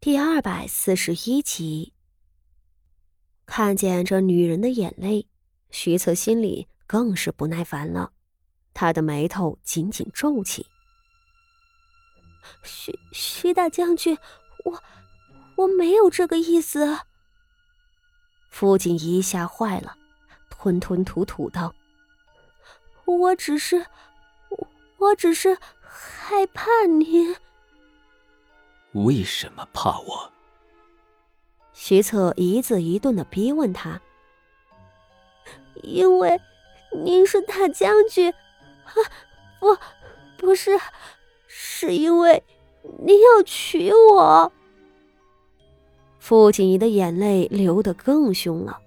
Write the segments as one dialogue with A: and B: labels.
A: 第二百四十一集，看见这女人的眼泪，徐策心里更是不耐烦了，他的眉头紧紧皱起。
B: 徐徐大将军，我我没有这个意思。
A: 傅锦仪吓坏了，吞吞吐吐道：“
B: 我只是，我我只是害怕您。”
C: 为什么怕我？
A: 徐策一字一顿的逼问他。
B: 因为您是大将军，啊，不，不是，是因为您要娶我。
A: 傅锦仪的眼泪流得更凶了。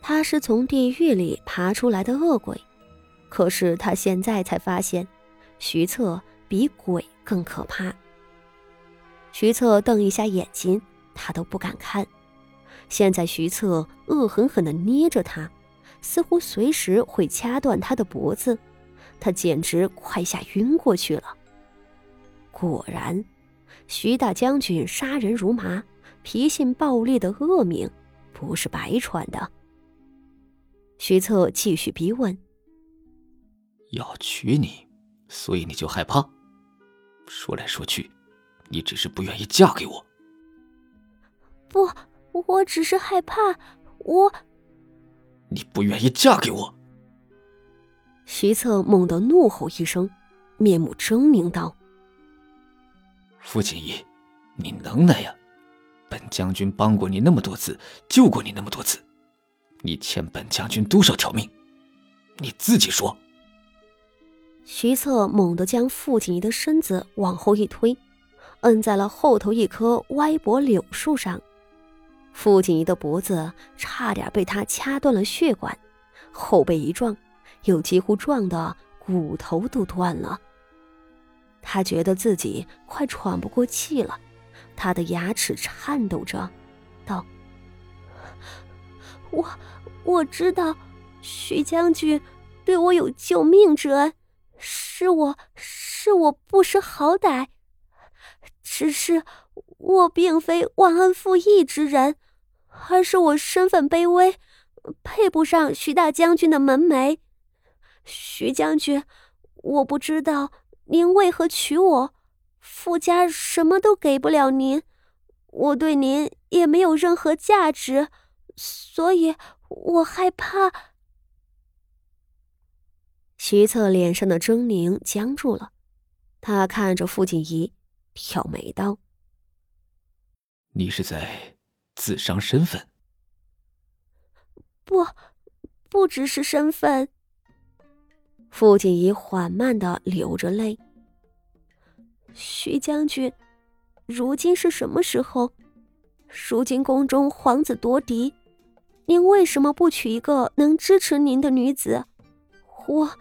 A: 他是从地狱里爬出来的恶鬼，可是他现在才发现，徐策比鬼更可怕。徐策瞪一下眼睛，他都不敢看。现在徐策恶狠狠地捏着他，似乎随时会掐断他的脖子，他简直快吓晕过去了。果然，徐大将军杀人如麻，脾性暴烈的恶名不是白传的。徐策继续逼问：“
C: 要娶你，所以你就害怕？说来说去。”你只是不愿意嫁给我。
B: 不，我只是害怕。我，
C: 你不愿意嫁给我。
A: 徐策猛地怒吼一声，面目狰狞道：“
C: 傅锦衣，你能耐呀！本将军帮过你那么多次，救过你那么多次，你欠本将军多少条命？你自己说。”
A: 徐策猛地将傅锦衣的身子往后一推。摁在了后头一棵歪脖柳树上，傅锦仪的脖子差点被他掐断了血管，后背一撞，又几乎撞得骨头都断了。他觉得自己快喘不过气了，他的牙齿颤抖着，道：“
B: 我我知道，徐将军对我有救命之恩，是我是我不识好歹。”只是我并非忘恩负义之人，而是我身份卑微，配不上徐大将军的门楣。徐将军，我不知道您为何娶我，傅家什么都给不了您，我对您也没有任何价值，所以我害怕。
A: 徐策脸上的狰狞僵住了，他看着傅锦仪。挑眉道：“
C: 你是在自伤身份？
B: 不，不只是身份。”
A: 傅锦仪缓慢的流着泪。
B: 徐将军，如今是什么时候？如今宫中皇子夺嫡，您为什么不娶一个能支持您的女子？我，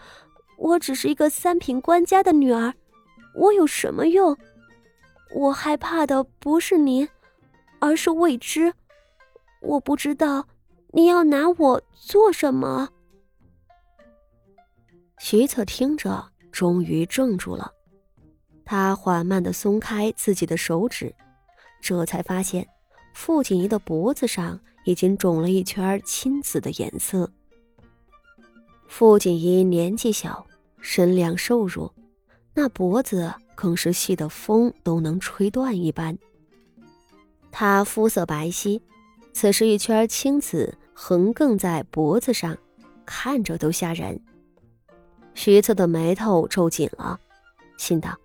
B: 我只是一个三品官家的女儿，我有什么用？我害怕的不是您，而是未知。我不知道你要拿我做什么。
A: 徐策听着，终于怔住了。他缓慢的松开自己的手指，这才发现傅锦仪的脖子上已经肿了一圈青紫的颜色。傅锦仪年纪小，身量瘦弱，那脖子。更是细的风都能吹断一般。他肤色白皙，此时一圈青紫横亘在脖子上，看着都吓人。徐策的眉头皱紧了，心道：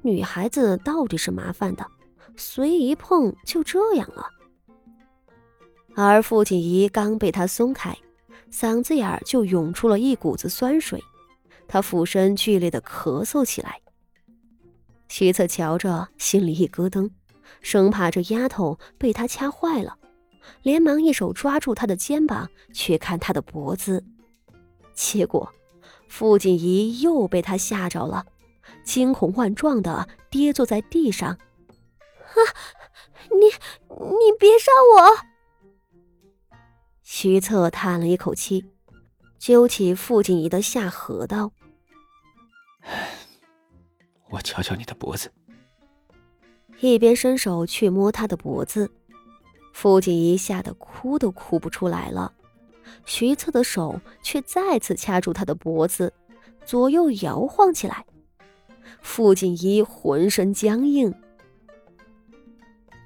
A: 女孩子到底是麻烦的，随意一碰就这样了。而傅锦仪刚被他松开，嗓子眼儿就涌出了一股子酸水，他俯身剧烈的咳嗽起来。徐策瞧着，心里一咯噔，生怕这丫头被他掐坏了，连忙一手抓住她的肩膀，去看她的脖子。结果，傅锦仪又被他吓着了，惊恐万状的跌坐在地上。
B: 啊！你你别杀我！
A: 徐策叹了一口气，揪起傅锦仪的下颌道。
C: 我瞧瞧你的脖子，
A: 一边伸手去摸他的脖子。傅锦仪吓得哭都哭不出来了，徐策的手却再次掐住他的脖子，左右摇晃起来。傅锦仪浑身僵硬。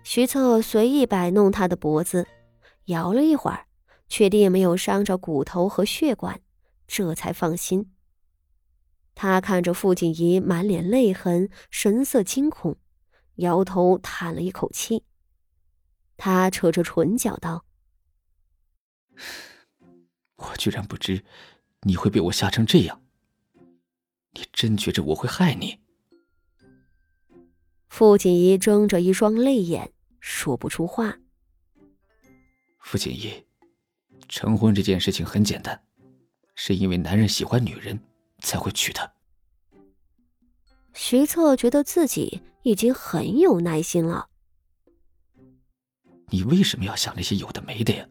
A: 徐策随意摆弄他的脖子，摇了一会儿，确定没有伤着骨头和血管，这才放心。他看着傅锦仪满脸泪痕，神色惊恐，摇头叹了一口气。他扯着唇角道：“
C: 我居然不知你会被我吓成这样。你真觉着我会害你？”
A: 傅锦仪睁着一双泪眼，说不出话。
C: 傅锦仪，成婚这件事情很简单，是因为男人喜欢女人才会娶她。
A: 徐策觉得自己已经很有耐心了。
C: 你为什么要想那些有的没的呀？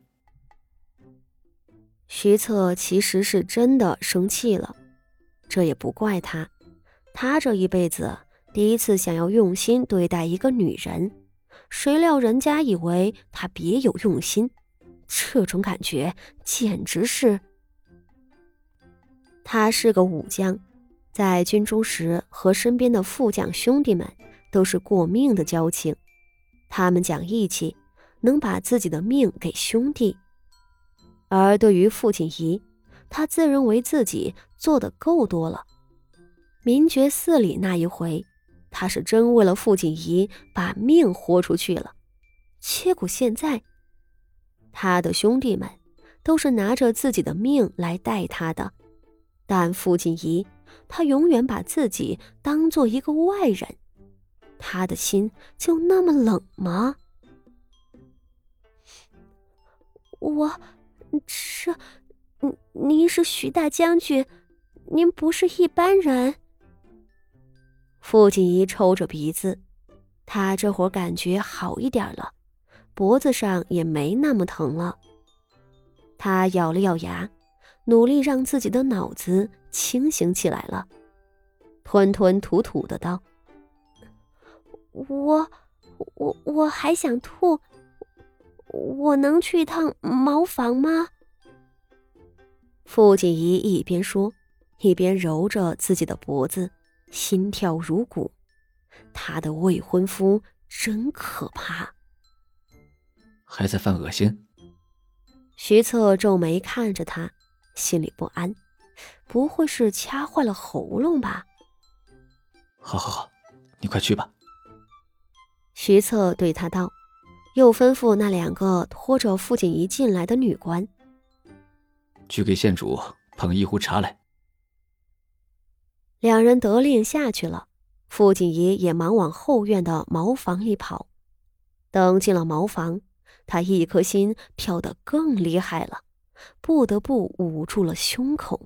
A: 徐策其实是真的生气了，这也不怪他，他这一辈子第一次想要用心对待一个女人，谁料人家以为他别有用心，这种感觉简直是……他是个武将，在军中时和身边的副将兄弟们都是过命的交情，他们讲义气。能把自己的命给兄弟，而对于傅锦仪，他自认为自己做的够多了。明觉寺里那一回，他是真为了傅锦仪把命豁出去了。结果现在，他的兄弟们都是拿着自己的命来待他的，但傅锦仪，他永远把自己当做一个外人，他的心就那么冷吗？
B: 我，这，您您是徐大将军，您不是一般人。
A: 傅锦仪抽着鼻子，他这会儿感觉好一点了，脖子上也没那么疼了。他咬了咬牙，努力让自己的脑子清醒起来了，吞吞吐吐的道：“
B: 我，我我还想吐。”我能去一趟茅房吗？
A: 傅锦仪一边说，一边揉着自己的脖子，心跳如鼓。她的未婚夫真可怕。
C: 还在犯恶心？
A: 徐策皱眉看着他，心里不安，不会是掐坏了喉咙吧？
C: 好好好，你快去吧。
A: 徐策对他道。又吩咐那两个拖着傅锦仪进来的女官，
C: 去给县主捧一壶茶来。
A: 两人得令下去了，傅锦仪也忙往后院的茅房里跑。等进了茅房，他一颗心跳得更厉害了，不得不捂住了胸口。